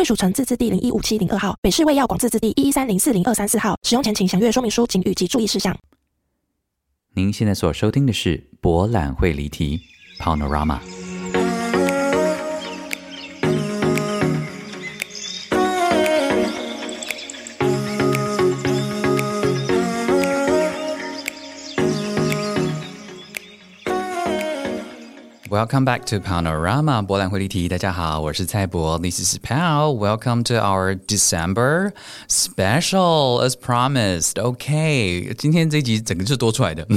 贵属城自治地零一五七零二号，北市卫药广自治地一一三零四零二三四号。使用前请详阅说明书请语及注意事项。您现在所收听的是博览会离题 Panorama。Welcome back to Panorama 博览会立题。大家好，我是蔡博，This is Pal. Welcome to our December special, as promised. OK，今天这集整个是多出来的，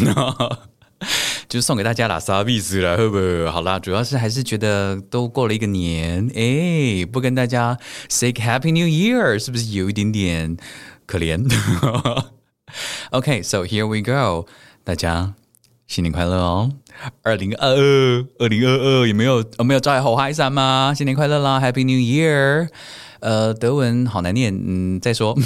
就送给大家啦，啥意思啦？会不会？好啦，主要是还是觉得都过了一个年，哎，不跟大家 say Happy New Year，是不是有一点点可怜？OK，so here we go，大家 新年快乐哦！二零二二，二零二二有没有有没有在吼嗨山吗？新年快乐啦，Happy New Year！呃，德文好难念，嗯，再说。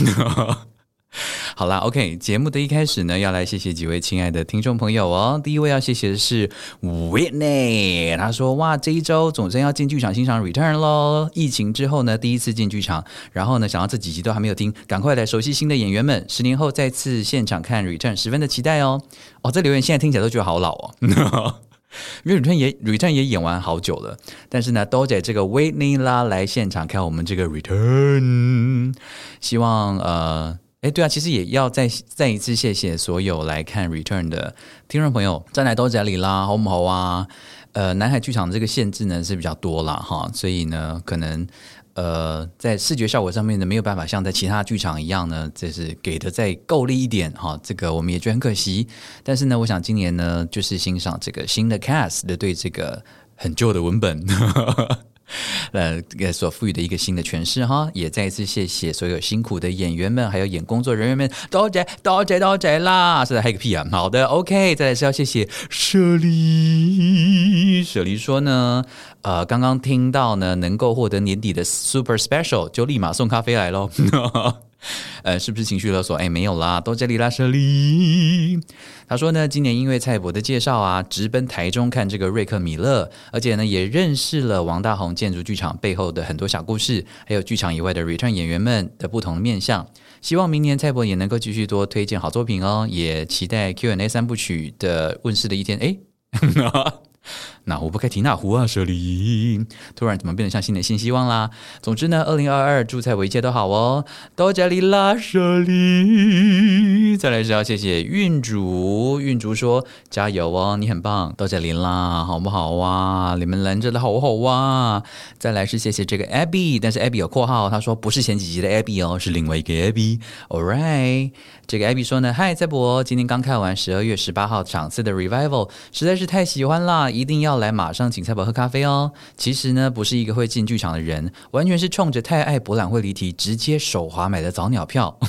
好啦，OK，节目的一开始呢，要来谢谢几位亲爱的听众朋友哦。第一位要谢谢的是 Whitney，他说：“哇，这一周总算要进剧场欣赏 Return 喽！疫情之后呢，第一次进剧场，然后呢，想到这几集都还没有听，赶快来熟悉新的演员们。十年后再次现场看 Return，十分的期待哦。哦，这留言现在听起来都觉得好老哦，因为 Return 也 Return 也演完好久了，但是呢，都在这个 Whitney 啦来现场看我们这个 Return，希望呃。”哎，对啊，其实也要再再一次谢谢所有来看 Return 的听众朋友，在来都这里啦，好不好啊？呃，南海剧场这个限制呢是比较多啦，哈，所以呢，可能呃在视觉效果上面呢没有办法像在其他剧场一样呢，就是给的再够力一点哈，这个我们也觉得很可惜。但是呢，我想今年呢，就是欣赏这个新的 cast 的对这个很旧的文本。呃，所赋予的一个新的诠释哈，也再一次谢谢所有辛苦的演员们，还有演工作人员们，多谢多谢多谢啦！是在嗨个屁啊！好的，OK，再来是要谢谢舍利。舍利说呢，呃，刚刚听到呢，能够获得年底的 Super Special，就立马送咖啡来喽。呃，是不是情绪勒索？哎，没有啦，都这里啦，舍利。他说呢，今年因为蔡博的介绍啊，直奔台中看这个瑞克米勒，而且呢，也认识了王大宏建筑剧场背后的很多小故事，还有剧场以外的 Return 演员们的不同面相。希望明年蔡博也能够继续多推荐好作品哦，也期待 Q&A 三部曲的问世的一天。哎。那壶不开提那壶啊，舍利！突然怎么变得像新的新希望啦？总之呢，二零二二祝财我一切都好哦，多加里啦，舍利！再来是要谢谢运竹，运竹说加油哦，你很棒，多加里啦，好不好哇？你们拦着的好好哇！再来是谢谢这个 Abby，但是 Abby 有括号，他说不是前几集的 Abby 哦，是另外一个 Abby。All right，这个 Abby 说呢，嗨，蔡博，今天刚看完十二月十八号场次的 Revival，实在是太喜欢啦，一定要。来马上请蔡宝喝咖啡哦。其实呢，不是一个会进剧场的人，完全是冲着太爱博览会离题，直接手滑买的早鸟票。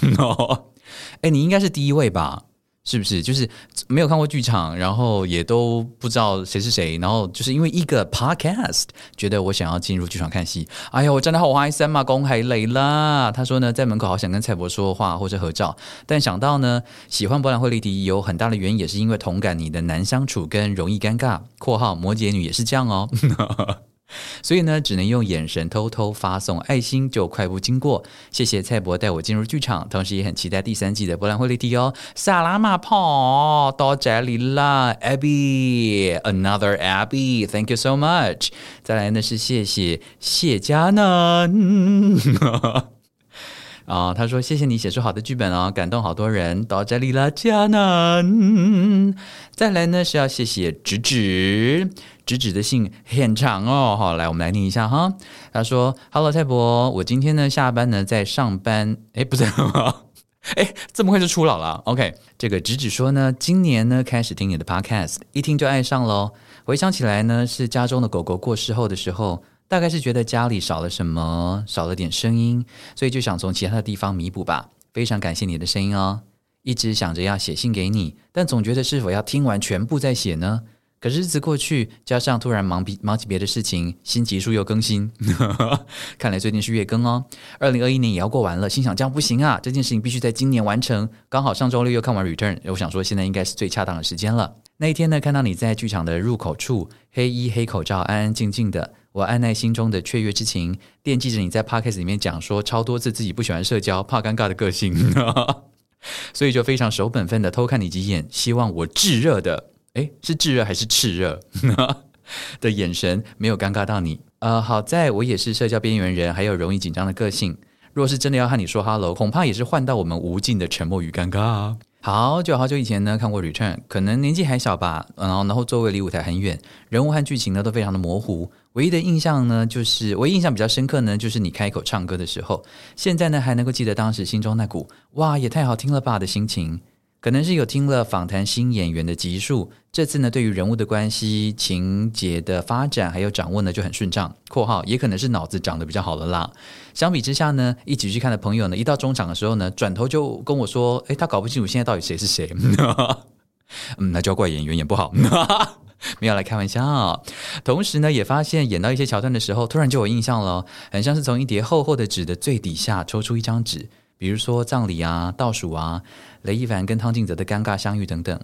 哎，你应该是第一位吧？是不是就是没有看过剧场，然后也都不知道谁是谁，然后就是因为一个 podcast 觉得我想要进入剧场看戏。哎呀，我真的好怀森嘛，公海雷啦。他说呢，在门口好想跟蔡博说话或者合照，但想到呢，喜欢博览会丽迪有很大的原因，也是因为同感你的难相处跟容易尴尬。括号摩羯女也是这样哦。所以呢，只能用眼神偷偷发送爱心，就快步经过。谢谢蔡博带我进入剧场，同时也很期待第三季的博览会立体哦。萨拉马跑到这里啦，Abby，another Abby，thank you so much。再来呢是谢谢谢佳楠。啊，他说谢谢你写出好的剧本哦，感动好多人。到这里啦，佳楠。再来呢是要谢谢直直。直直的信很长哦，好，来我们来念一下哈。他说：“Hello，泰博，我今天呢下班呢在上班，哎，不是，哎，这么快就出老了。OK，这个直直说呢，今年呢开始听你的 Podcast，一听就爱上喽。回想起来呢，是家中的狗狗过世后的时候，大概是觉得家里少了什么，少了点声音，所以就想从其他的地方弥补吧。非常感谢你的声音哦，一直想着要写信给你，但总觉得是否要听完全部再写呢？可是日子过去，加上突然忙比忙起别的事情，新集数又更新，看来最近是月更哦。二零二一年也要过完了，心想这样不行啊，这件事情必须在今年完成。刚好上周六又看完 Return，我想说现在应该是最恰当的时间了。那一天呢，看到你在剧场的入口处，黑衣黑口罩，安安静静的，我按耐心中的雀跃之情，惦记着你在 Podcast 里面讲说超多次自己不喜欢社交，怕尴尬的个性，所以就非常守本分的偷看你几眼，希望我炙热的。诶，是炙热还是炽热 的眼神？没有尴尬到你。呃，好在我也是社交边缘人，还有容易紧张的个性。若是真的要和你说 hello，恐怕也是换到我们无尽的沉默与尴尬。好久好久以前呢，看过 Return，可能年纪还小吧。然后，然后座位离舞台很远，人物和剧情呢都非常的模糊。唯一的印象呢，就是我印象比较深刻呢，就是你开口唱歌的时候。现在呢，还能够记得当时心中那股哇，也太好听了吧的心情。可能是有听了访谈新演员的集数，这次呢，对于人物的关系、情节的发展还有掌握呢，就很顺畅。（括号也可能是脑子长得比较好了啦。）相比之下呢，一起去看的朋友呢，一到中场的时候呢，转头就跟我说：“诶，他搞不清楚现在到底谁是谁。” 嗯，那就要怪演员演不好，没有来开玩笑。同时呢，也发现演到一些桥段的时候，突然就有印象了，很像是从一叠厚厚的纸的最底下抽出一张纸。比如说葬礼啊、倒数啊、雷一凡跟汤静泽的尴尬相遇等等，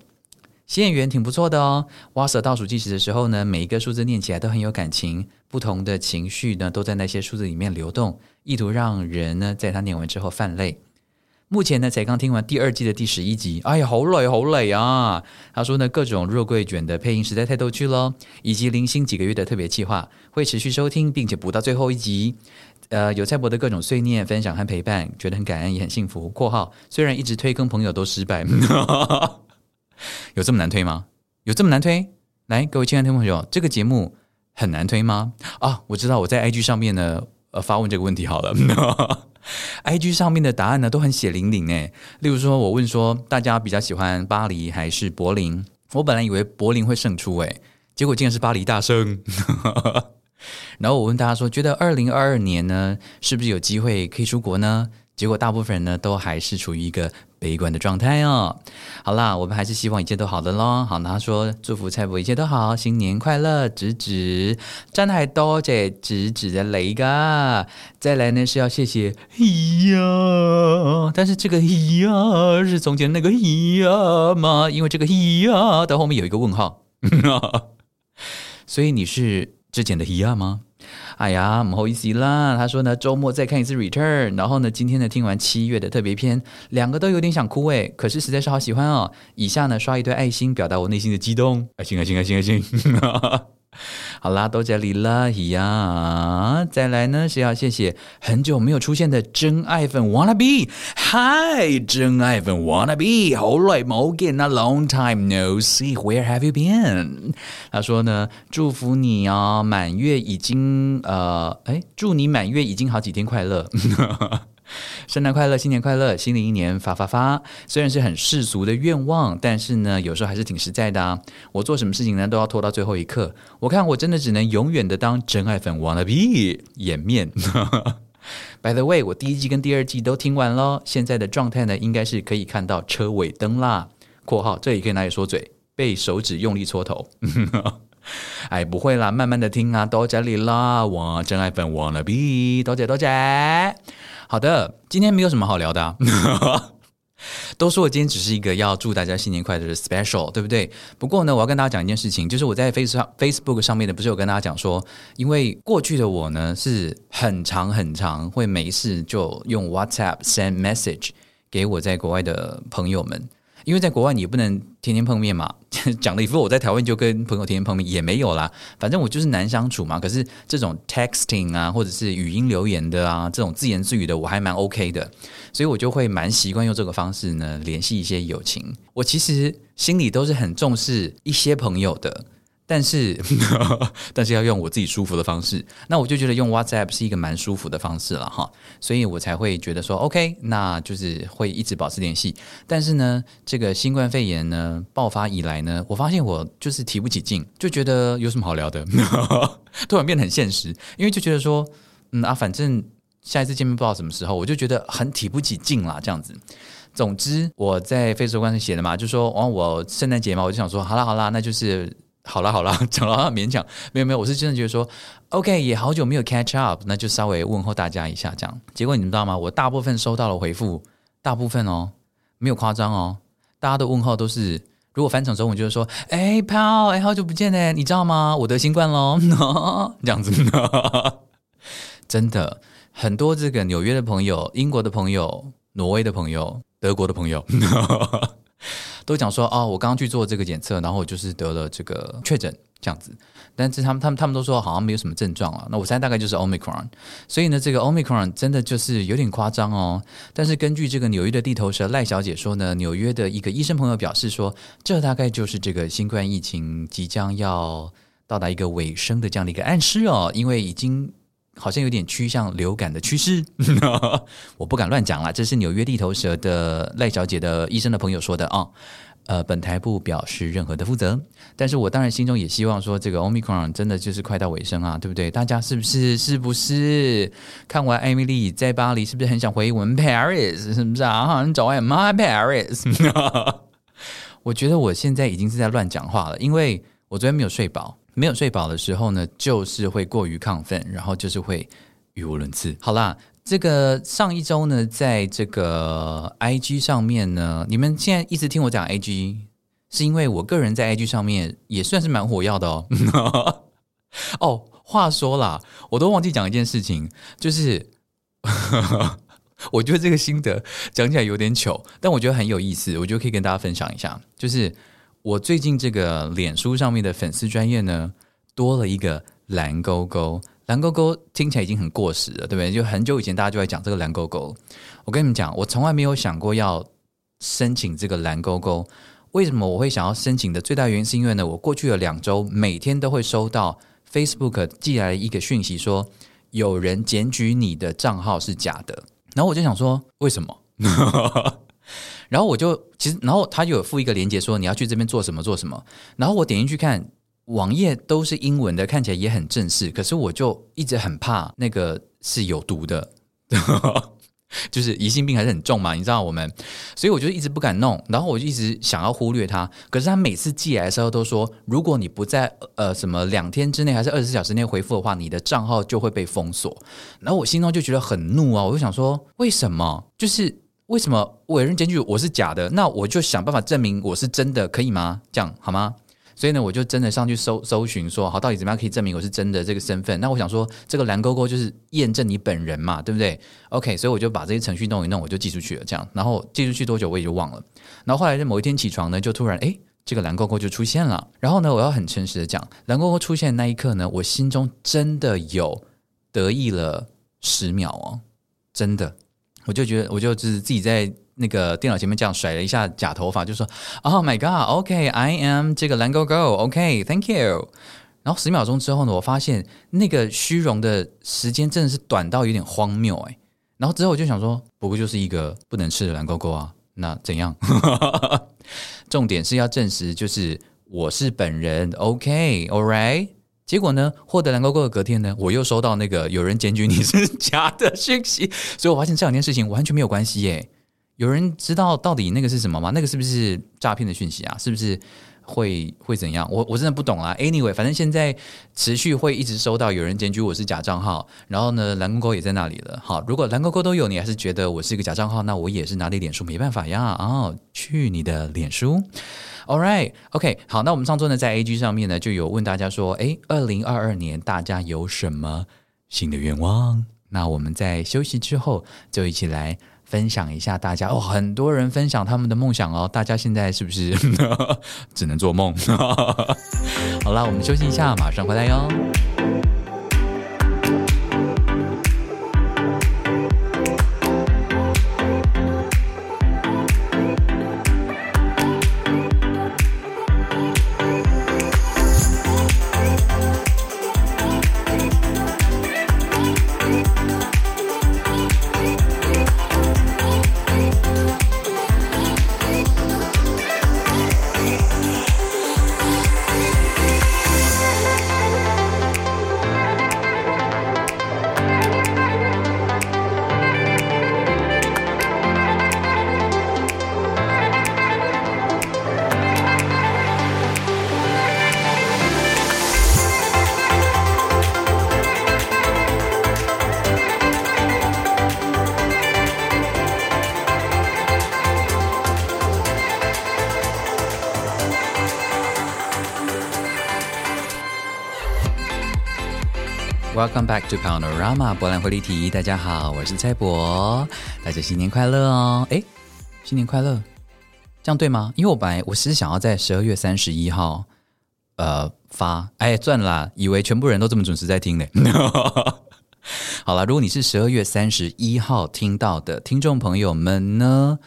新演员挺不错的哦。哇塞倒数计时的时候呢，每一个数字念起来都很有感情，不同的情绪呢都在那些数字里面流动，意图让人呢在他念完之后泛泪。目前呢才刚听完第二季的第十一集，哎呀，好累好累啊！他说呢，各种肉桂卷的配音实在太逗趣喽，以及零星几个月的特别计划，会持续收听，并且补到最后一集。呃，有蔡伯的各种碎念、分享和陪伴，觉得很感恩，也很幸福。（括号虽然一直推跟朋友都失败，有这么难推吗？有这么难推？来，各位亲爱的听众朋友，这个节目很难推吗？啊，我知道我在 IG 上面呢，呃，发问这个问题好了。IG 上面的答案呢都很血淋淋诶，例如说我问说大家比较喜欢巴黎还是柏林？我本来以为柏林会胜出诶，结果竟然是巴黎大胜。然后我问大家说，觉得二零二二年呢，是不是有机会可以出国呢？结果大部分人呢，都还是处于一个悲观的状态哦。好啦，我们还是希望一切都好的咯。好，他说祝福蔡伯一切都好，新年快乐，直直真係多謝直指的雷噶。再来呢是要谢谢咿呀，但是这个咿呀是从前那个咿呀吗？因为这个咿呀的后面有一个问号，所以你是。之前的咿呀吗？哎呀，不好意思啦。他说呢，周末再看一次 Return，然后呢，今天呢听完七月的特别篇，两个都有点想哭诶，可是实在是好喜欢哦。以下呢刷一堆爱心，表达我内心的激动。爱心，爱心，爱心，爱心。好啦，都这里了呀！再来呢是要谢谢很久没有出现的真爱粉 Wanna Be，Hi，真爱粉 Wanna Be，好耐冇见啊，Long time no see，Where have you been？他说呢，祝福你啊，满月已经呃，哎，祝你满月已经好几天快乐。圣诞快乐，新年快乐，新的一年发发发！虽然是很世俗的愿望，但是呢，有时候还是挺实在的啊。我做什么事情呢，都要拖到最后一刻。我看我真的只能永远的当真爱粉，wanna be 掩面。By the way，我第一季跟第二季都听完了，现在的状态呢，应该是可以看到车尾灯啦。括号这里可以拿来说嘴，被手指用力搓头。哎，不会啦，慢慢的听啊，多谢你啦，我真爱粉，wanna be，多谢多谢。好的，今天没有什么好聊的，都说我今天只是一个要祝大家新年快乐的 special，对不对？不过呢，我要跟大家讲一件事情，就是我在 Face Facebook 上面呢，不是有跟大家讲说，因为过去的我呢是很长很长，会没事就用 WhatsApp send message 给我在国外的朋友们。因为在国外你也不能天天碰面嘛，讲的一副我在台湾就跟朋友天天碰面也没有啦，反正我就是难相处嘛。可是这种 texting 啊，或者是语音留言的啊，这种自言自语的，我还蛮 OK 的，所以我就会蛮习惯用这个方式呢联系一些友情。我其实心里都是很重视一些朋友的，但是，但是要用我自己舒服的方式，那我就觉得用 WhatsApp 是一个蛮舒服的方式了哈，所以我才会觉得说 OK，那就是会一直保持联系。但是呢，这个新冠肺炎呢爆发以来呢，我发现我就是提不起劲，就觉得有什么好聊的，突然变得很现实，因为就觉得说，嗯啊，反正下一次见面不知道什么时候，我就觉得很提不起劲啦，这样子。总之，我在 Facebook 上写的嘛，就说哦，我圣诞节嘛，我就想说，好啦好啦，那就是。好了好了，讲了勉强，没有没有，我是真的觉得说，OK，也好久没有 catch up，那就稍微问候大家一下这样。结果你们知道吗？我大部分收到了回复，大部分哦，没有夸张哦，大家的问候都是，如果翻成中文就是说，哎，Paul，哎，好久不见呢，你知道吗？我得新冠喽，这样子，真的很多这个纽约的朋友、英国的朋友、挪威的朋友、德国的朋友。都讲说哦，我刚刚去做这个检测，然后我就是得了这个确诊这样子，但是他们他们他们都说好像没有什么症状啊。那我猜大概就是 omicron，所以呢，这个 omicron 真的就是有点夸张哦。但是根据这个纽约的地头蛇赖小姐说呢，纽约的一个医生朋友表示说，这大概就是这个新冠疫情即将要到达一个尾声的这样的一个暗示哦，因为已经。好像有点趋向流感的趋势，我不敢乱讲啦，这是纽约地头蛇的赖小姐的医生的朋友说的啊。呃，本台不表示任何的负责，但是我当然心中也希望说，这个 Omicron 真的就是快到尾声啊，对不对？大家是不是是不是看完艾米丽在巴黎，是不是很想回我们 Paris？是不是啊？好像找完 My Paris。我觉得我现在已经是在乱讲话了，因为我昨天没有睡饱。没有睡饱的时候呢，就是会过于亢奋，然后就是会语无伦次。好啦，这个上一周呢，在这个 I G 上面呢，你们现在一直听我讲 I G，是因为我个人在 I G 上面也算是蛮火药的哦。哦，话说啦，我都忘记讲一件事情，就是 我觉得这个心得讲起来有点糗，但我觉得很有意思，我觉得可以跟大家分享一下，就是。我最近这个脸书上面的粉丝专业呢，多了一个蓝勾勾。蓝勾勾听起来已经很过时了，对不对？就很久以前大家就在讲这个蓝勾勾。我跟你们讲，我从来没有想过要申请这个蓝勾勾。为什么我会想要申请的最大原因，是因为呢，我过去的两周每天都会收到 Facebook 寄来一个讯息，说有人检举你的账号是假的。然后我就想说，为什么？然后我就其实，然后他就有附一个链接说你要去这边做什么做什么。然后我点进去看网页都是英文的，看起来也很正式。可是我就一直很怕那个是有毒的，就是疑心病还是很重嘛，你知道我们，所以我就一直不敢弄。然后我就一直想要忽略它。可是他每次寄来的时候都说，如果你不在呃什么两天之内还是二十四小时内回复的话，你的账号就会被封锁。然后我心中就觉得很怒啊，我就想说为什么？就是。为什么委任检举我是假的？那我就想办法证明我是真的，可以吗？这样好吗？所以呢，我就真的上去搜搜寻，说好到底怎么样可以证明我是真的这个身份？那我想说，这个蓝勾勾就是验证你本人嘛，对不对？OK，所以我就把这些程序弄一弄，我就寄出去了。这样，然后寄出去多久我也就忘了。然后后来在某一天起床呢，就突然哎，这个蓝勾勾就出现了。然后呢，我要很诚实的讲，蓝勾勾出现那一刻呢，我心中真的有得意了十秒哦，真的。我就觉得，我就只是自己在那个电脑前面这样甩了一下假头发，就说：“Oh my god, OK, I am 这个蓝勾勾，OK, Thank you。”然后十秒钟之后呢，我发现那个虚荣的时间真的是短到有点荒谬哎。然后之后我就想说，不过就是一个不能吃的蓝勾勾啊，那怎样？重点是要证实就是我是本人，OK, All right。结果呢？获得蓝勾勾的隔天呢，我又收到那个有人检举你是 假的讯息，所以我发现这两件事情完全没有关系耶。有人知道到底那个是什么吗？那个是不是诈骗的讯息啊？是不是会会怎样？我我真的不懂啊。Anyway，反正现在持续会一直收到有人检举我是假账号，然后呢，蓝勾勾也在那里了。好，如果蓝勾勾都有，你还是觉得我是一个假账号，那我也是拿你脸书没办法呀。哦，去你的脸书。All right, OK，好，那我们上周呢，在 A G 上面呢，就有问大家说，哎，二零二二年大家有什么新的愿望？那我们在休息之后，就一起来分享一下大家哦，很多人分享他们的梦想哦，大家现在是不是 只能做梦？好了，我们休息一下，马上回来哟。Welcome back to Panorama 博览会立体。大家好，我是蔡博，大家新年快乐哦！哎，新年快乐，这样对吗？因为我本来我是想要在十二月三十一号呃发，哎，赚了啦，以为全部人都这么准时在听呢。好了，如果你是十二月三十一号听到的听众朋友们呢，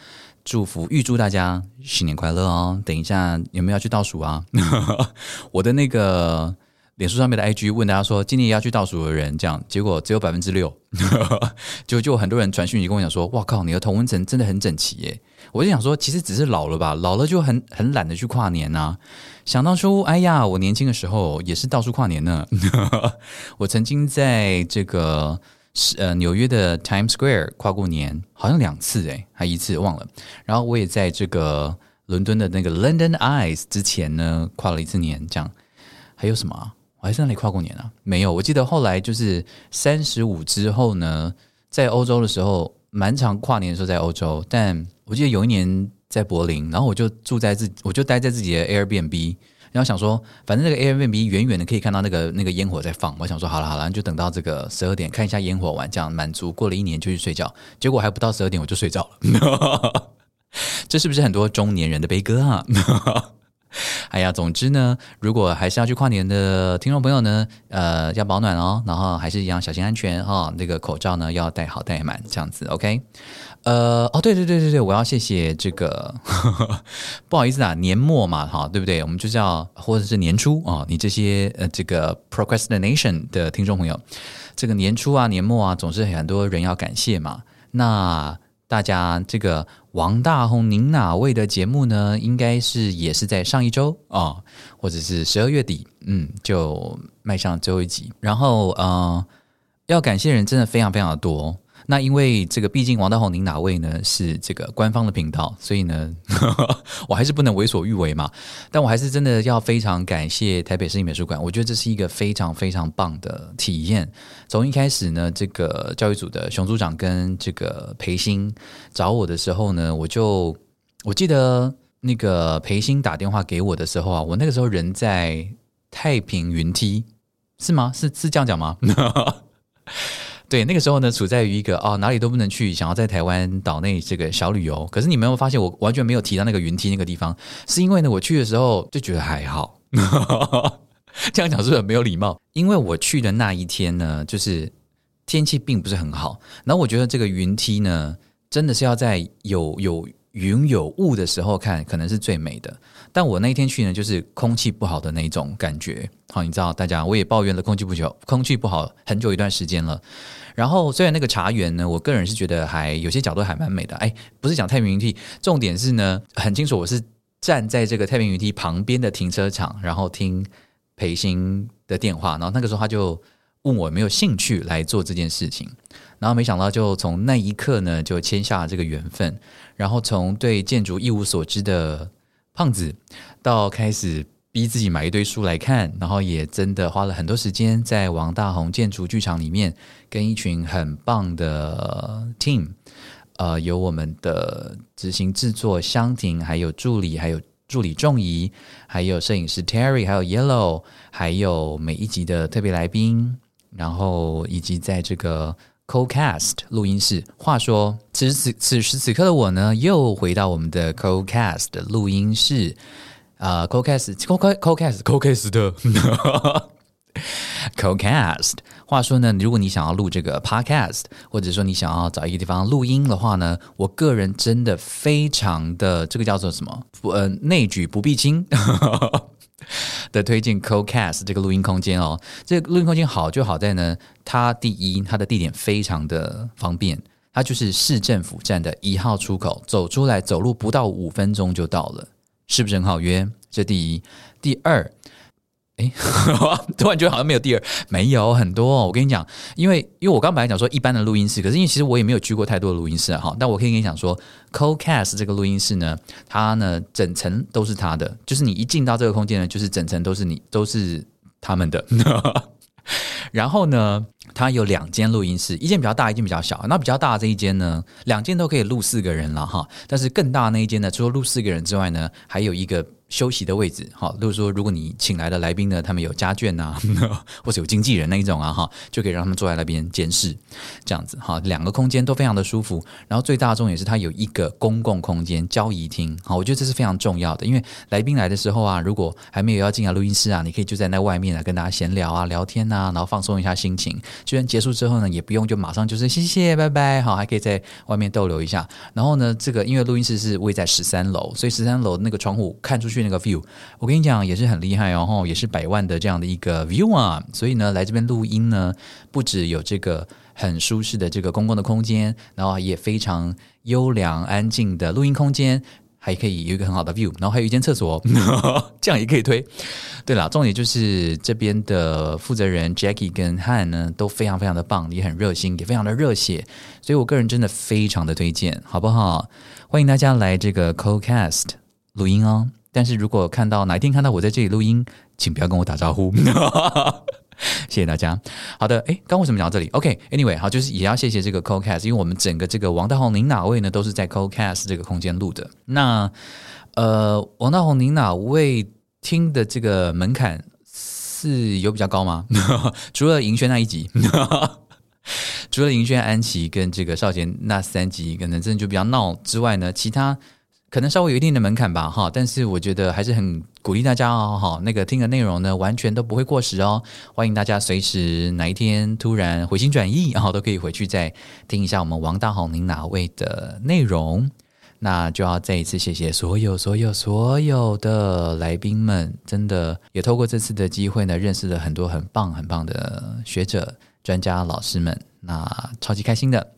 祝福预祝大家新年快乐哦！等一下有没有要去倒数啊？我的那个。脸书上面的 IG 问大家说，今年要去倒数的人，这样结果只有百分之六，就就很多人传讯息跟我讲说，哇靠，你的同温层真的很整齐耶！我就想说，其实只是老了吧，老了就很很懒得去跨年呐。想当初，哎呀，我年轻的时候也是到处跨年呢。我曾经在这个呃纽约的 Times Square 跨过年，好像两次哎，还一次忘了。然后我也在这个伦敦的那个 London Eyes 之前呢，跨了一次年，这样还有什么？我还在那里跨过年啊？没有，我记得后来就是三十五之后呢，在欧洲的时候，蛮常跨年的时候在欧洲。但我记得有一年在柏林，然后我就住在自，我就待在自己的 Airbnb，然后想说，反正那个 Airbnb 远远的可以看到那个那个烟火在放，我想说好了好了，就等到这个十二点看一下烟火完，这样满足。过了一年就去睡觉，结果还不到十二点我就睡着了。这是不是很多中年人的悲歌啊？哎呀，总之呢，如果还是要去跨年的听众朋友呢，呃，要保暖哦，然后还是一样小心安全哈。那个口罩呢要戴好戴满，这样子 OK。呃，哦，对对对对对，我要谢谢这个，不好意思啊，年末嘛哈，对不对？我们就叫或者是年初啊，你这些呃这个 procrastination 的听众朋友，这个年初啊年末啊，总是很多人要感谢嘛。那大家这个。王大红，您哪位的节目呢？应该是也是在上一周啊，或者是十二月底，嗯，就迈上最后一集。然后，呃，要感谢人真的非常非常的多。那因为这个，毕竟王大宏您哪位呢？是这个官方的频道，所以呢，我还是不能为所欲为嘛。但我还是真的要非常感谢台北市立美术馆，我觉得这是一个非常非常棒的体验。从一开始呢，这个教育组的熊组长跟这个裴鑫找我的时候呢，我就我记得那个裴鑫打电话给我的时候啊，我那个时候人在太平云梯，是吗？是是这样讲吗？对，那个时候呢，处在于一个哦哪里都不能去，想要在台湾岛内这个小旅游。可是你没有发现，我完全没有提到那个云梯那个地方，是因为呢，我去的时候就觉得还好。这样讲是不是很没有礼貌？因为我去的那一天呢，就是天气并不是很好。然后我觉得这个云梯呢，真的是要在有有云有雾的时候看，可能是最美的。但我那一天去呢，就是空气不好的那种感觉。好，你知道，大家我也抱怨了空气不久，空气不好很久一段时间了。然后虽然那个茶园呢，我个人是觉得还有些角度还蛮美的。哎，不是讲太平云梯，重点是呢，很清楚我是站在这个太平云梯旁边的停车场，然后听裴鑫的电话。然后那个时候他就问我有没有兴趣来做这件事情。然后没想到就从那一刻呢，就签下了这个缘分。然后从对建筑一无所知的。胖子到开始逼自己买一堆书来看，然后也真的花了很多时间在王大宏建筑剧场里面跟一群很棒的 team，呃，有我们的执行制作香婷，还有助理，还有助理仲怡，还有摄影师 Terry，还有 Yellow，还有每一集的特别来宾，然后以及在这个。CoCast 录音室。话说，此时此此时此刻的我呢，又回到我们的 CoCast 录音室。啊，CoCast，CoCast，CoCast 的 CoCast。话说呢，如果你想要录这个 Podcast，或者说你想要找一个地方录音的话呢，我个人真的非常的这个叫做什么？不，呃，内举不避亲。的推荐 CoCast 这个录音空间哦，这个录音空间好就好在呢，它第一，它的地点非常的方便，它就是市政府站的一号出口，走出来走路不到五分钟就到了，是不是很好约？这第一，第二。哎，突然觉得好像没有第二，没有很多。我跟你讲，因为因为我刚本来讲说一般的录音室，可是因为其实我也没有去过太多的录音室哈。但我可以跟你讲说，CoCast 这个录音室呢，它呢整层都是他的，就是你一进到这个空间呢，就是整层都是你都是他们的。然后呢，它有两间录音室，一间比较大，一间比较小。那比较大的这一间呢，两间都可以录四个人了哈。但是更大那一间呢，除了录四个人之外呢，还有一个。休息的位置，好，例如说，如果你请来的来宾呢，他们有家眷呐，或者有经纪人那一种啊，哈，就可以让他们坐在那边监视，这样子，哈，两个空间都非常的舒服。然后最大重也是它有一个公共空间交谊厅，好，我觉得这是非常重要的，因为来宾来的时候啊，如果还没有要进来录音室啊，你可以就在那外面啊跟大家闲聊啊、聊天呐，然后放松一下心情。就算结束之后呢，也不用就马上就是谢谢拜拜，好，还可以在外面逗留一下。然后呢，这个因为录音室是位在十三楼，所以十三楼那个窗户看出去。那个 view，我跟你讲也是很厉害哦，也是百万的这样的一个 view 啊，所以呢，来这边录音呢，不止有这个很舒适的这个公共的空间，然后也非常优良安静的录音空间，还可以有一个很好的 view，然后还有一间厕所，这样也可以推。对了，重点就是这边的负责人 Jackie 跟 Han 呢都非常非常的棒，也很热心，也非常的热血，所以我个人真的非常的推荐，好不好？欢迎大家来这个 CoCast 录音哦。但是如果看到哪一天看到我在这里录音，请不要跟我打招呼。谢谢大家。好的，诶，刚为什么讲到这里？OK，Anyway，好，就是也要谢谢这个 CoCast，因为我们整个这个王大宏您哪位呢，都是在 CoCast 这个空间录的。那呃，王大宏您哪位听的这个门槛是有比较高吗？除了银轩那一集，除了银轩、安琪跟这个少贤那三集可能真的就比较闹之外呢，其他。可能稍微有一定的门槛吧，哈，但是我觉得还是很鼓励大家哦，哈，那个听的内容呢，完全都不会过时哦，欢迎大家随时哪一天突然回心转意，然后都可以回去再听一下我们王大宏您哪位的内容，那就要再一次谢谢所有所有所有的来宾们，真的也透过这次的机会呢，认识了很多很棒很棒的学者、专家、老师们，那超级开心的。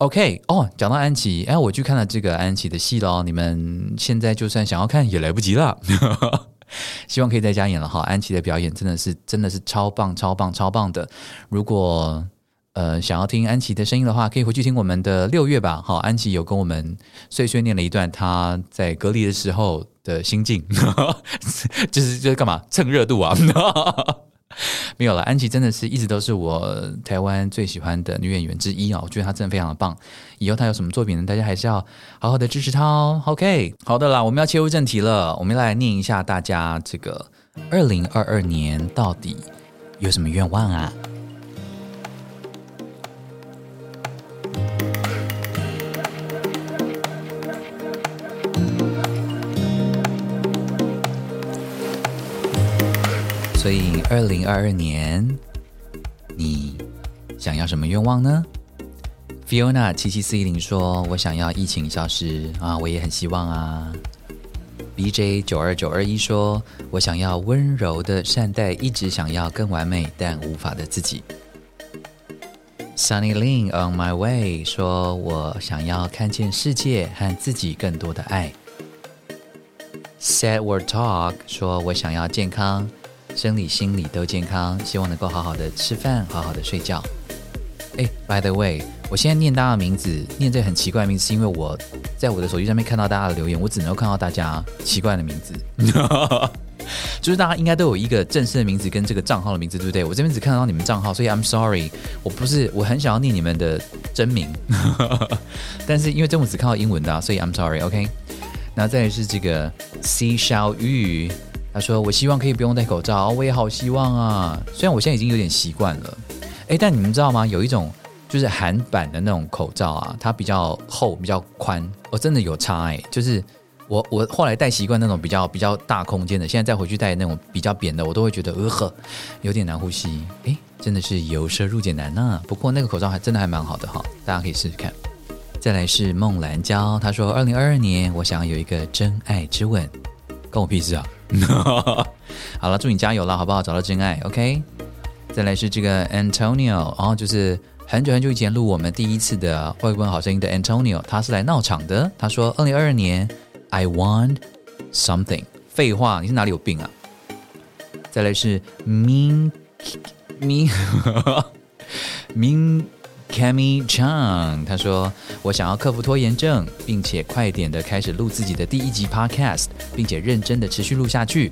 OK，哦，讲到安琪，哎，我去看了这个安琪的戏喽。你们现在就算想要看也来不及了，希望可以在家演了哈。安琪的表演真的是真的是超棒、超棒、超棒的。如果呃想要听安琪的声音的话，可以回去听我们的六月吧。好，安琪有跟我们碎碎念了一段她在隔离的时候的心境，就是就是干嘛蹭热度啊。没有了，安琪真的是一直都是我台湾最喜欢的女演员之一啊！我觉得她真的非常的棒。以后她有什么作品呢？大家还是要好好的支持她哦。OK，好的啦，我们要切入正题了，我们来念一下大家这个二零二二年到底有什么愿望啊？所以，二零二二年，你想要什么愿望呢？Fiona 七七四一零说：“我想要疫情消失啊，我也很希望啊。”BJ 九二九二一说：“我想要温柔的善待一直想要更完美但无法的自己。”Sunny Lin on my way 说：“我想要看见世界和自己更多的爱。”Sad word talk 说：“我想要健康。”生理、心理都健康，希望能够好好的吃饭，好好的睡觉。哎，by the way，我现在念大家的名字，念这很奇怪的名字，是因为我在我的手机上面看到大家的留言，我只能够看到大家奇怪的名字。就是大家应该都有一个正式的名字跟这个账号的名字，对不对？我这边只看到你们账号，所以 I'm sorry，我不是我很想要念你们的真名，但是因为这我只看到英文的，所以 I'm sorry，OK。然后再是这个 C 小玉。他说：“我希望可以不用戴口罩，我也好希望啊。虽然我现在已经有点习惯了，哎，但你们知道吗？有一种就是韩版的那种口罩啊，它比较厚、比较宽，我真的有差哎。就是我我后来戴习惯那种比较比较大空间的，现在再回去戴那种比较扁的，我都会觉得呃呵，有点难呼吸。哎，真的是由奢入俭难呐。不过那个口罩还真的还蛮好的哈，大家可以试试看。再来是孟兰娇，她说：二零二二年我想要有一个真爱之吻，关我屁事啊！” 好了，祝你加油了，好不好？找到真爱，OK。再来是这个 Antonio，然后就是很久很久以前录我们第一次的外国好声音的 Antonio，他是来闹场的。他说，二零二二年，I want something。废话，你是哪里有病啊？再来是 Min Min Min。Cammy Chang，他说：“我想要克服拖延症，并且快点的开始录自己的第一集 Podcast，并且认真的持续录下去。”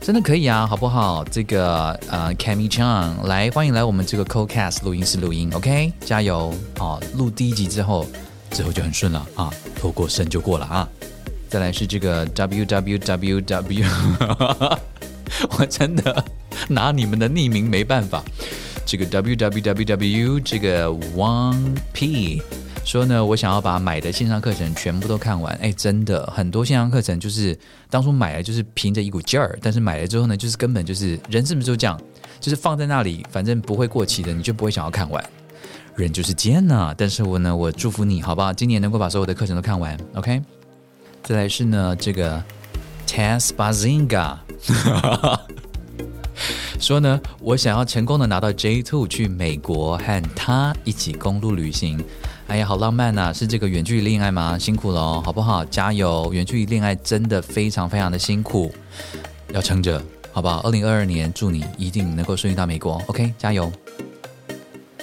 真的可以啊，好不好？这个呃，Cammy Chang 来，欢迎来我们这个 Co-cast 录音室录音，OK，加油哦！录第一集之后，之后就很顺了啊，透过声就过了啊。再来是这个 www，我真的拿你们的匿名没办法。这个 www 这个 One P 说呢，我想要把买的线上课程全部都看完。哎，真的很多线上课程就是当初买了就是凭着一股劲儿，但是买了之后呢，就是根本就是人是不是就这样，就是放在那里，反正不会过期的，你就不会想要看完。人就是贱呐！但是我呢，我祝福你好不好？今年能够把所有的课程都看完，OK。再来是呢，这个 Tess Bazinga 说呢，我想要成功的拿到 J Two 去美国和他一起公路旅行。哎呀，好浪漫呐！是这个远距离恋爱吗？辛苦了，好不好？加油！远距离恋爱真的非常非常的辛苦，要撑着，好不好？二零二二年，祝你一定能够顺利到美国，OK，加油！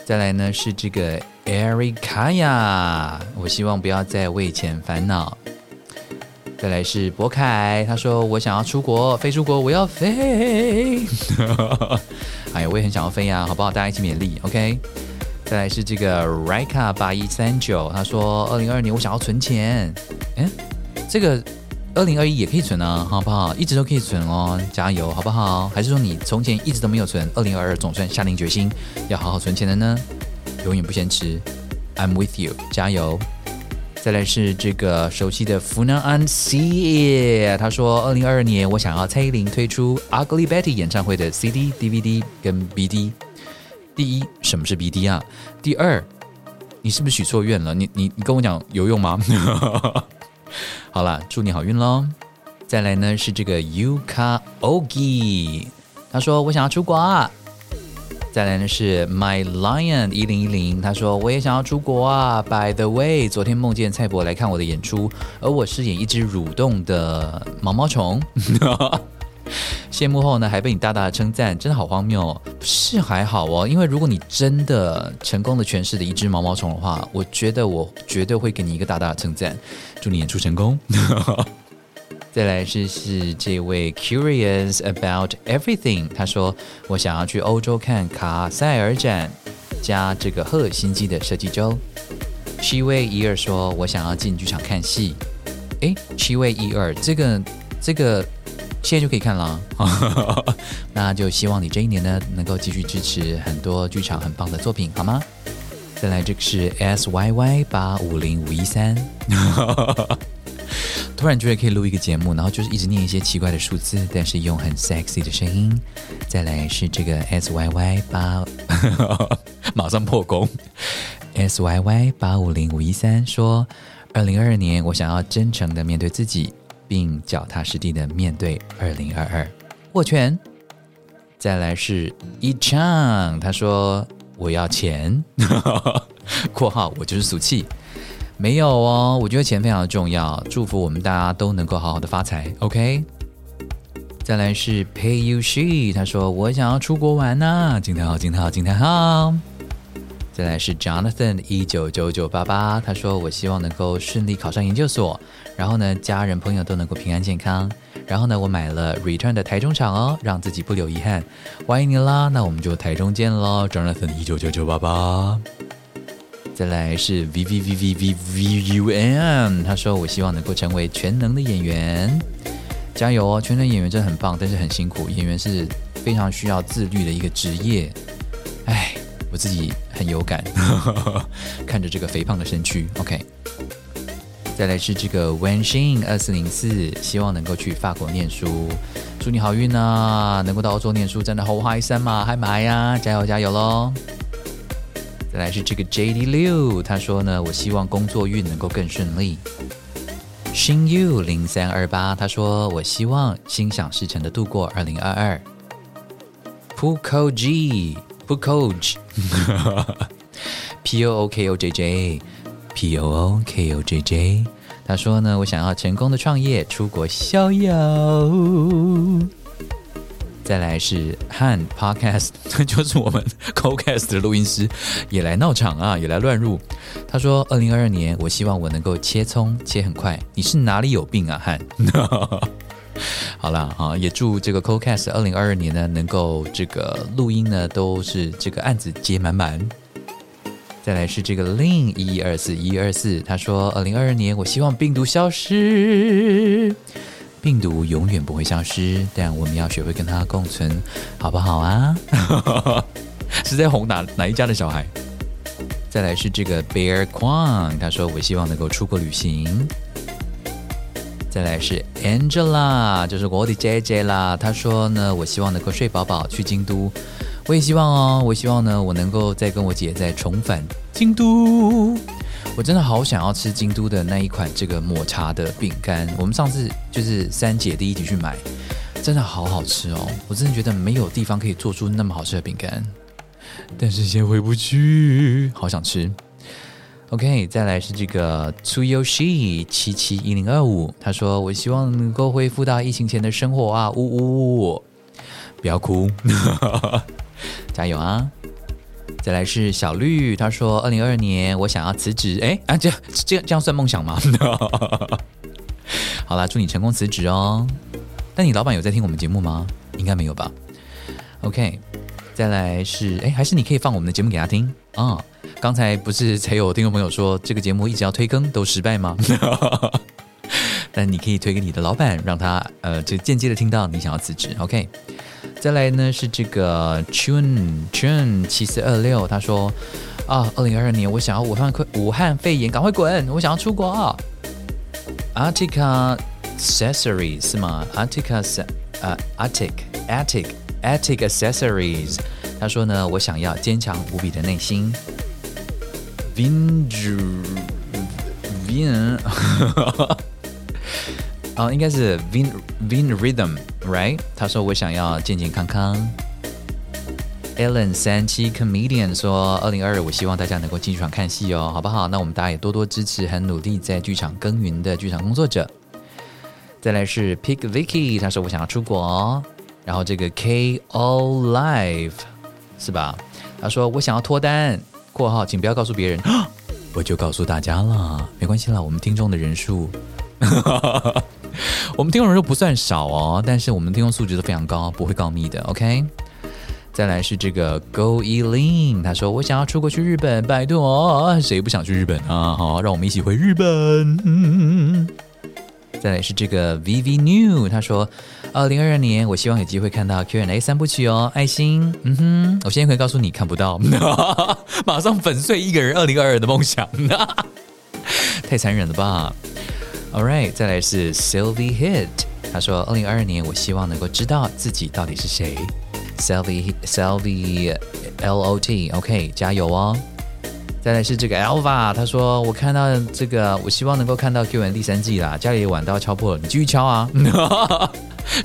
再来呢是这个 Erica 呀，我希望不要再为钱烦恼。再来是博凯，他说我想要出国，飞出国，我要飞。哎呀，我也很想要飞呀，好不好？大家一起勉励，OK。再来是这个 Rika 八一三九，他说二零二二年我想要存钱。哎，这个二零二一也可以存啊，好不好？一直都可以存哦，加油，好不好？还是说你从前一直都没有存，二零二二总算下定决心要好好存钱的呢？永远不嫌迟，I'm with you，加油。再来是这个熟悉的福南安 C，他说：“二零二二年，我想要蔡依林推出 Ugly Betty 演唱会的 CD、DVD 跟 BD。第一，什么是 BD 啊？第二，你是不是许错愿了？你你你跟我讲有用吗？好了，祝你好运喽！再来呢是这个 Yuka Ogi，他说：我想要出国。”啊。带来的是 My Lion 一零一零，他说我也想要出国啊。By the way，昨天梦见蔡博来看我的演出，而我饰演一只蠕动的毛毛虫。谢幕后呢还被你大大的称赞，真的好荒谬哦。是还好哦，因为如果你真的成功的诠释了一只毛毛虫的话，我觉得我绝对会给你一个大大的称赞。祝你演出成功。再来是是这位 curious about everything，他说我想要去欧洲看卡塞尔展加这个赫尔辛基的设计周。七位一二说我想要进剧场看戏，诶，七位一二这个这个现在就可以看了，那就希望你这一年呢能够继续支持很多剧场很棒的作品，好吗？再来这个是 S Y Y 八五零五一三。突然觉得可以录一个节目，然后就是一直念一些奇怪的数字，但是用很 sexy 的声音。再来是这个 S Y Y 八，马上破功。S Y Y 八五零五一三说：二零二二年，我想要真诚的面对自己，并脚踏实地的面对二零二二。握拳。再来是一唱，他说我要钱。括号我就是俗气。没有哦，我觉得钱非常重要。祝福我们大家都能够好好的发财，OK。再来是 Pay You She，他说我想要出国玩呐，惊叹号惊叹号惊叹号。再来是 Jonathan 一九九九八八，他说我希望能够顺利考上研究所，然后呢家人朋友都能够平安健康，然后呢我买了 Return 的台中场哦，让自己不留遗憾。欢迎你啦，那我们就台中见喽，Jonathan 一九九九八八。再来是 V V V V V V U M，他说：“我希望能够成为全能的演员，加油哦！全能演员真的很棒，但是很辛苦。演员是非常需要自律的一个职业。哎，我自己很有感，看着这个肥胖的身躯。OK，再来是这个 Wen Xin 二四零四，希望能够去法国念书，祝你好运啊！能够到欧洲念书真的好嗨森嘛，嗨买呀！加油加油喽！”再来是这个 J D 六，他说呢，我希望工作运能够更顺利。新 U 零三二八，他说我希望心想事成的度过二零二二。Puko G Puko P O O K O J J P O O K O J J，他说呢，我想要成功的创业，出国逍遥。再来是汉 Podcast，就是我们 CoCast 的录音师也来闹场啊，也来乱入。他说：“二零二二年，我希望我能够切葱切很快。”你是哪里有病啊，汉？好啦，啊，也祝这个 CoCast 二零二二年呢，能够这个录音呢都是这个案子接满满。再来是这个 Lin 一一二四一二四，他说二零二二年我希望病毒消失，病毒永远不会消失，但我们要学会跟它共存，好不好啊？是在哄哪哪一家的小孩？再来是这个 Bear Kwang，他说我希望能够出国旅行。再来是 Angela，就是我的 JJ 啦。她说呢，我希望能够睡饱饱去京都。我也希望哦，我希望呢，我能够再跟我姐再重返京都。我真的好想要吃京都的那一款这个抹茶的饼干。我们上次就是三姐弟一起去买，真的好好吃哦。我真的觉得没有地方可以做出那么好吃的饼干，但是先回不去，好想吃。OK，再来是这个 Tsuyoshi 七七一零二五，他说：“我希望能够恢复到疫情前的生活啊！”呜呜，不要哭，加油啊！再来是小绿，他说：“二零二二年我想要辞职。”哎啊，这样这样这样算梦想吗？好啦，祝你成功辞职哦。但你老板有在听我们节目吗？应该没有吧？OK，再来是哎，还是你可以放我们的节目给他听啊。刚才不是才有听众朋友说这个节目一直要推更都失败吗？但你可以推给你的老板，让他呃就间接的听到你想要辞职。OK，再来呢是这个 Chun Chun 七四二六，他说啊，二零二二年我想要武汉快武汉肺炎赶快滚，我想要出国。Artica Accessories 是吗？Artica 呃 Attic Attic Attic Accessories，他说呢，我想要坚强无比的内心。Vin Vin，啊，应该是 Vin Vin rhythm Rhythm，right？他说我想要健健康康。Allen 三七 Comedian 说，二零二二我希望大家能够进剧场看戏哦，好不好？那我们大家也多多支持，很努力在剧场耕耘的剧场工作者。再来是 Pig Vicky，他说我想要出国。然后这个 K O Live 是吧？他说我想要脱单。括号，请不要告诉别人，我就告诉大家了，没关系啦。我们听众的人数，我们听众人数不算少哦，但是我们听众素质都非常高，不会告密的。OK，再来是这个 Go Elin，他说我想要出国去日本，拜托，谁不想去日本啊？好，让我们一起回日本。嗯再来是这个 V V New，他说，二零二二年我希望有机会看到 Q&A 三部曲哦，爱心，嗯哼，我现在可以告诉你看不到，马上粉碎一个人二零二二的梦想，太残忍了吧？All right，再来是 Sylvie Hit，他说，二零二二年我希望能够知道自己到底是谁，Sylvie Sylvie L O T，OK，加油哦。再来是这个 Alva，他说我看到这个，我希望能够看到 Q N 第三季啦，家里的碗都要敲破了，你继续敲啊，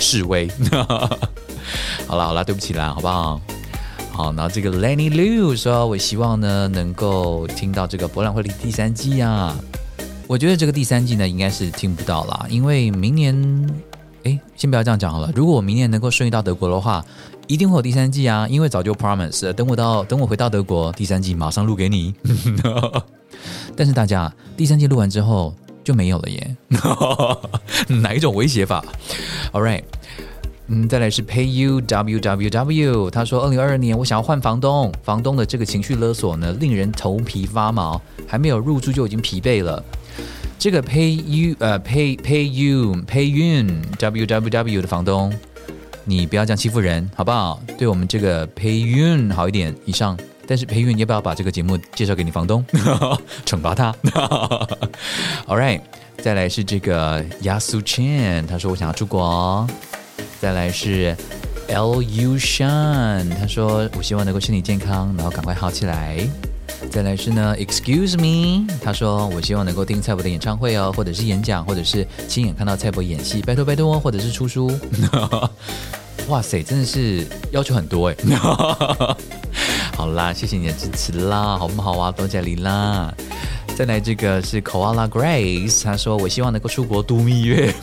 示威。好了好了，对不起啦，好不好？好，然后这个 Lenny Liu 说，我希望呢能够听到这个博览会的第三季啊，我觉得这个第三季呢应该是听不到啦，因为明年，哎，先不要这样讲好了，如果我明年能够顺利到德国的话。一定会有第三季啊，因为早就 promise，了等我到等我回到德国，第三季马上录给你。但是大家第三季录完之后就没有了耶，哪一种威胁法？All right，嗯，再来是 Pay You W W W，他说二零二二年我想要换房东，房东的这个情绪勒索呢，令人头皮发毛，还没有入住就已经疲惫了。这个 Pay You 呃 Pay Pay You Pay You W W W 的房东。你不要这样欺负人，好不好？对我们这个培运好一点以上。但是培运，你要不要把这个节目介绍给你房东，惩罚他？All right，再来是这个 Yasu Chen，他说我想要出国。再来是 L U Shan，他说我希望能够身体健康，然后赶快好起来。再来是呢，Excuse me，他说我希望能够听蔡博的演唱会哦，或者是演讲，或者是亲眼看到蔡博演戏，拜托拜托，或者是出书。哇塞，真的是要求很多哎。好啦，谢谢你的支持啦，好不好啊？多谢你啦。再来这个是 Koala Grace，他说我希望能够出国度蜜月，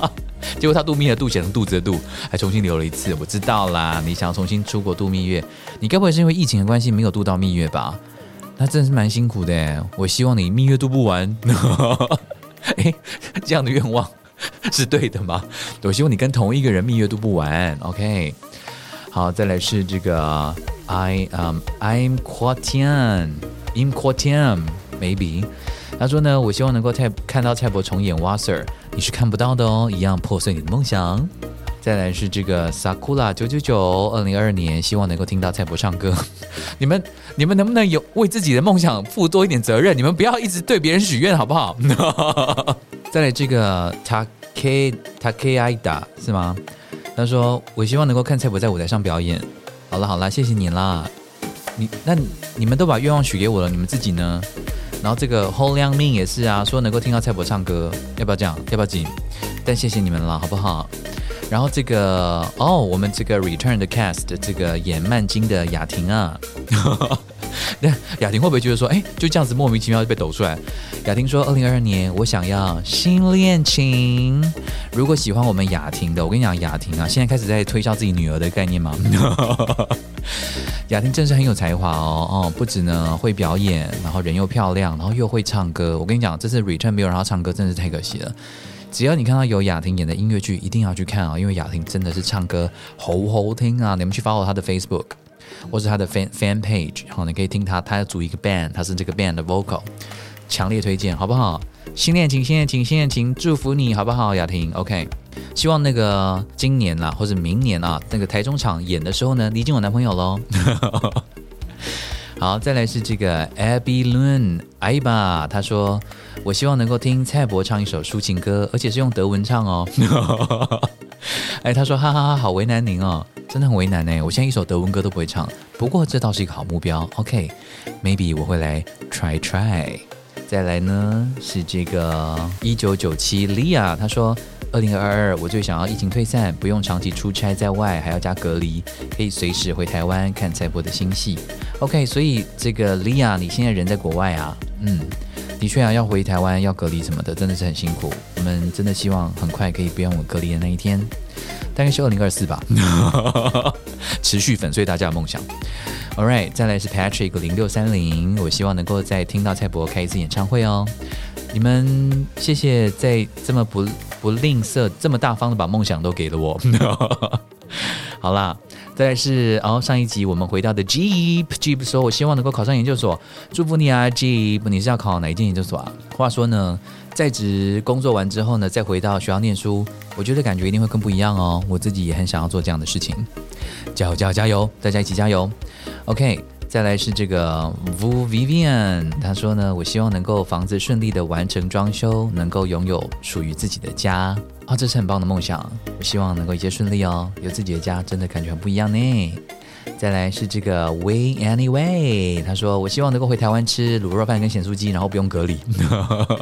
结果他度蜜月度写成肚子的肚，还重新留了一次。我知道啦，你想要重新出国度蜜月，你该不会是因为疫情的关系没有度到蜜月吧？那真的是蛮辛苦的，我希望你蜜月度不完。哎，这样的愿望是对的吗？我希望你跟同一个人蜜月度不完。OK，好，再来是这个 I um I'm Quatian I'm Quatian maybe。他说呢，我希望能够蔡看到蔡伯重演 Wasser，你是看不到的哦，一样破碎你的梦想。再来是这个 Sakura 九九九，二零二二年希望能够听到蔡博唱歌。你们你们能不能有为自己的梦想负多一点责任？你们不要一直对别人许愿好不好？再来这个 Take Take Ida 是吗？他说我希望能够看蔡博在舞台上表演。好了好了，谢谢你啦。你那你们都把愿望许给我了，你们自己呢？然后这个 Holy m e 也是啊，说能够听到蔡博唱歌，要不要这样？要不要紧？但谢谢你们了，好不好？然后这个哦，我们这个 Return 的 Cast 这个演曼金的雅婷啊，那雅婷会不会觉得说，哎，就这样子莫名其妙就被抖出来？雅婷说，二零二二年我想要新恋情。如果喜欢我们雅婷的，我跟你讲，雅婷啊，现在开始在推销自己女儿的概念吗？雅婷真是很有才华哦，哦，不止呢会表演，然后人又漂亮，然后又会唱歌。我跟你讲，这次 Return 没有让她唱歌，真是太可惜了。只要你看到有雅婷演的音乐剧，一定要去看啊，因为雅婷真的是唱歌好好听啊！你们去 follow 她的 Facebook 或是她的 fan fan page，好，你可以听她，她要组一个 band，她是这个 band 的 vocal，强烈推荐，好不好？新恋情，新恋情，新恋情，祝福你好不好，雅婷？OK，希望那个今年啦，或者明年啊，那个台中场演的时候呢，你已经有男朋友喽。好，再来是这个 Abby Lun 艾巴，他说：“我希望能够听蔡伯唱一首抒情歌，而且是用德文唱哦。”哎，他说：“哈哈哈，好为难您哦，真的很为难呢。我现在一首德文歌都不会唱，不过这倒是一个好目标。OK，maybe 我会来 try try。再来呢是这个一九九七 Lia，他说。二零二二，我最想要疫情退散，不用长期出差在外，还要加隔离，可以随时回台湾看蔡波的新戏。OK，所以这个莉亚，你现在人在国外啊？嗯，的确啊，要回台湾要隔离什么的，真的是很辛苦。我们真的希望很快可以不用隔离的那一天，大概是二零二四吧。持续粉碎大家的梦想。All right，再来是 Patrick 零六三零，我希望能够再听到蔡博开一次演唱会哦。你们谢谢在这么不。不吝啬，这么大方的把梦想都给了我。好啦，再来是哦，上一集我们回到的 Jeep Jeep 说，我希望能够考上研究所，祝福你啊，Jeep，你是要考哪一间研究所啊？话说呢，在职工作完之后呢，再回到学校念书，我觉得感觉一定会更不一样哦。我自己也很想要做这样的事情，加油加油加油，大家一起加油。OK。再来是这个 Vu Vivian，他说呢，我希望能够房子顺利的完成装修，能够拥有属于自己的家啊，这是很棒的梦想。我希望能够一切顺利哦，有自己的家真的感觉很不一样呢。再来是这个 We Anyway，他说我希望能够回台湾吃卤肉饭跟咸酥鸡，然后不用隔离。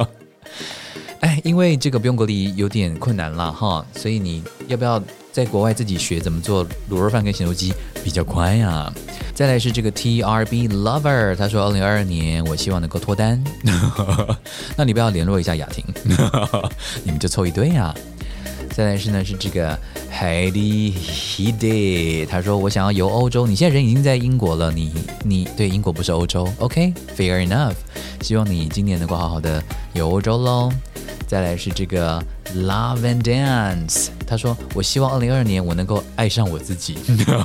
哎，因为这个不用隔离有点困难了哈，所以你要不要在国外自己学怎么做卤肉饭跟咸肉鸡比较快呀？再来是这个 T R B Lover，他说二零二二年我希望能够脱单，那你不要联络一下雅婷，你们就凑一对啊。再来是呢是这个 Heidi Hide，他说我想要游欧洲，你现在人已经在英国了，你你对英国不是欧洲？OK，fair enough，希望你今年能够好好的游欧洲喽。再来是这个 Love and Dance，他说：“我希望二零二二年我能够爱上我自己。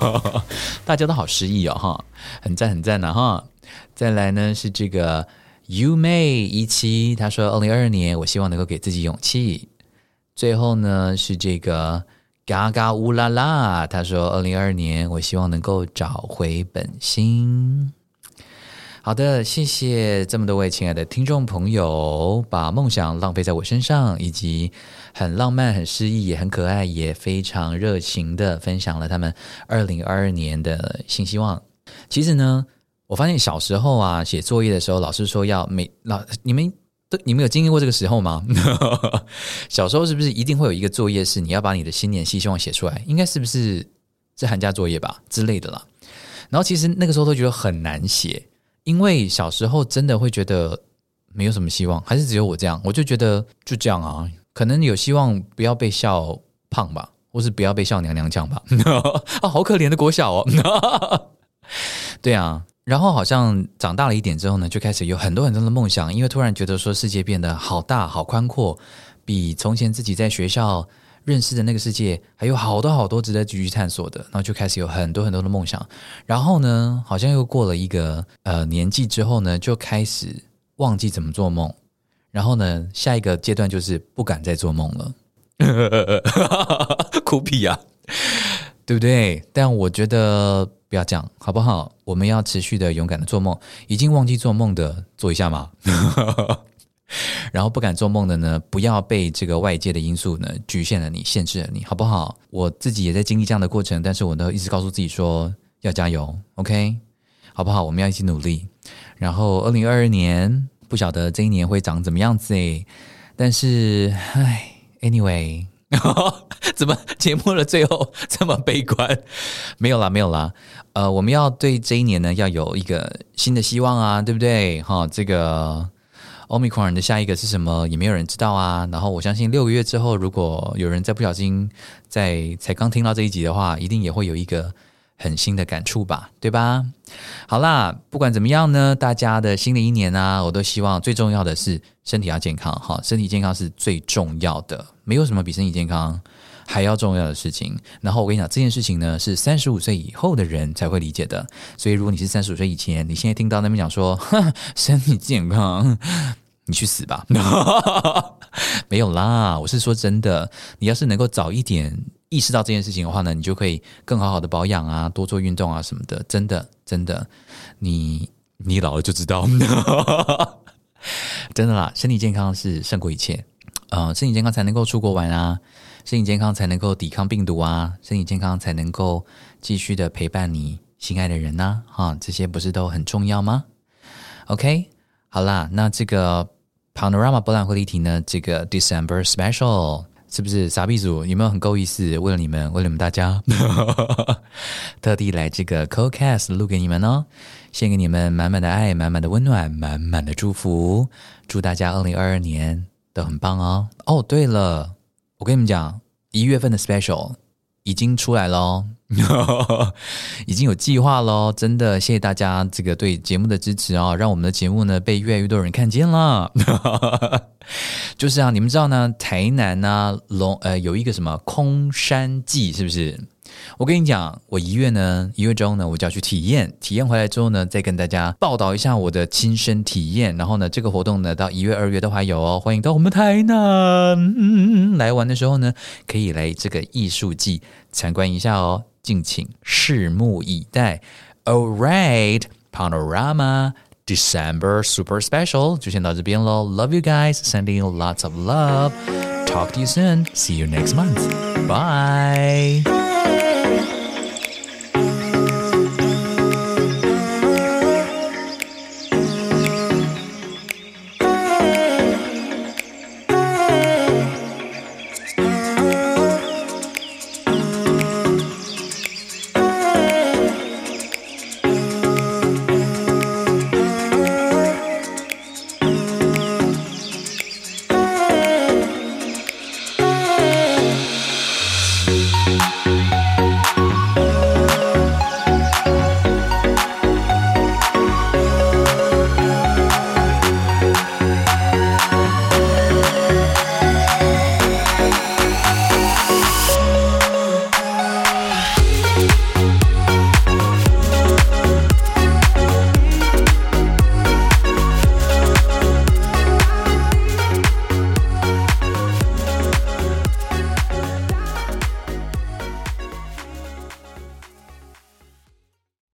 ”大家都好诗意哦，哈，很赞很赞呐，哈。再来呢是这个 You May 一七，他说：“二零二二年我希望能够给自己勇气。”最后呢是这个嘎嘎乌拉拉，他说：“二零二二年我希望能够找回本心。”好的，谢谢这么多位亲爱的听众朋友，把梦想浪费在我身上，以及很浪漫、很诗意、也很可爱、也非常热情的分享了他们二零二二年的新希望。其实呢，我发现小时候啊，写作业的时候，老师说要每老你们你们有经历过这个时候吗？小时候是不是一定会有一个作业是你要把你的新年希望写出来？应该是不是是寒假作业吧之类的啦？然后其实那个时候都觉得很难写。因为小时候真的会觉得没有什么希望，还是只有我这样？我就觉得就这样啊，可能有希望不要被笑胖吧，或是不要被笑娘娘腔吧。啊，好可怜的国小哦。对啊，然后好像长大了一点之后呢，就开始有很多很多的梦想，因为突然觉得说世界变得好大好宽阔，比从前自己在学校认识的那个世界还有好多好多值得继续探索的，然后就开始有很多很多的梦想。然后呢，好像又过了一个呃年纪之后呢，就开始忘记怎么做梦。然后呢，下一个阶段就是不敢再做梦了。哭屁呀，对不对？但我觉得不要这样，好不好？我们要持续的勇敢的做梦。已经忘记做梦的，做一下嘛。然后不敢做梦的呢，不要被这个外界的因素呢局限了你，限制了你，好不好？我自己也在经历这样的过程，但是我都一直告诉自己说要加油，OK，好不好？我们要一起努力。然后二零二二年，不晓得这一年会长怎么样子诶，但是唉，Anyway，怎么节目的最后这么悲观？没有啦，没有啦。呃，我们要对这一年呢要有一个新的希望啊，对不对？哈，这个。Omicron 的下一个是什么？也没有人知道啊。然后我相信六个月之后，如果有人再不小心在才刚听到这一集的话，一定也会有一个很新的感触吧，对吧？好啦，不管怎么样呢，大家的新的一年啊，我都希望最重要的是身体要健康。哈，身体健康是最重要的，没有什么比身体健康还要重要的事情。然后我跟你讲，这件事情呢，是三十五岁以后的人才会理解的。所以如果你是三十五岁以前，你现在听到那边讲说 身体健康。你去死吧！没有啦，我是说真的。你要是能够早一点意识到这件事情的话呢，你就可以更好好的保养啊，多做运动啊什么的。真的，真的，你你老了就知道。真的啦，身体健康是胜过一切。嗯，身体健康才能够出国玩啊，身体健康才能够抵抗病毒啊，身体健康才能够继续的陪伴你心爱的人呢。哈，这些不是都很重要吗？OK。好啦，那这个 Panorama 博览会议题呢？这个 December Special 是不是傻逼组？有没有很够意思？为了你们，为了你们大家，特地来这个 CoCast 录给你们哦，献给你们满满的爱，满满的温暖，满满的祝福，祝大家二零二二年都很棒哦！哦，对了，我跟你们讲，一月份的 Special 已经出来了。已经有计划喽，真的谢谢大家这个对节目的支持啊，让我们的节目呢被越来越多人看见了。就是啊，你们知道呢，台南呢龙呃有一个什么空山记，是不是？我跟你讲，我一月呢一月中呢我就要去体验，体验回来之后呢，再跟大家报道一下我的亲身体验。然后呢，这个活动呢到一月二月都还有哦，欢迎到我们台南来玩的时候呢，可以来这个艺术季参观一下哦。敬请拭目以待。All right, Panorama December Super Special 就先到这边喽。Love you guys, sending you lots of love. Talk to you soon. See you next month. Bye. yeah.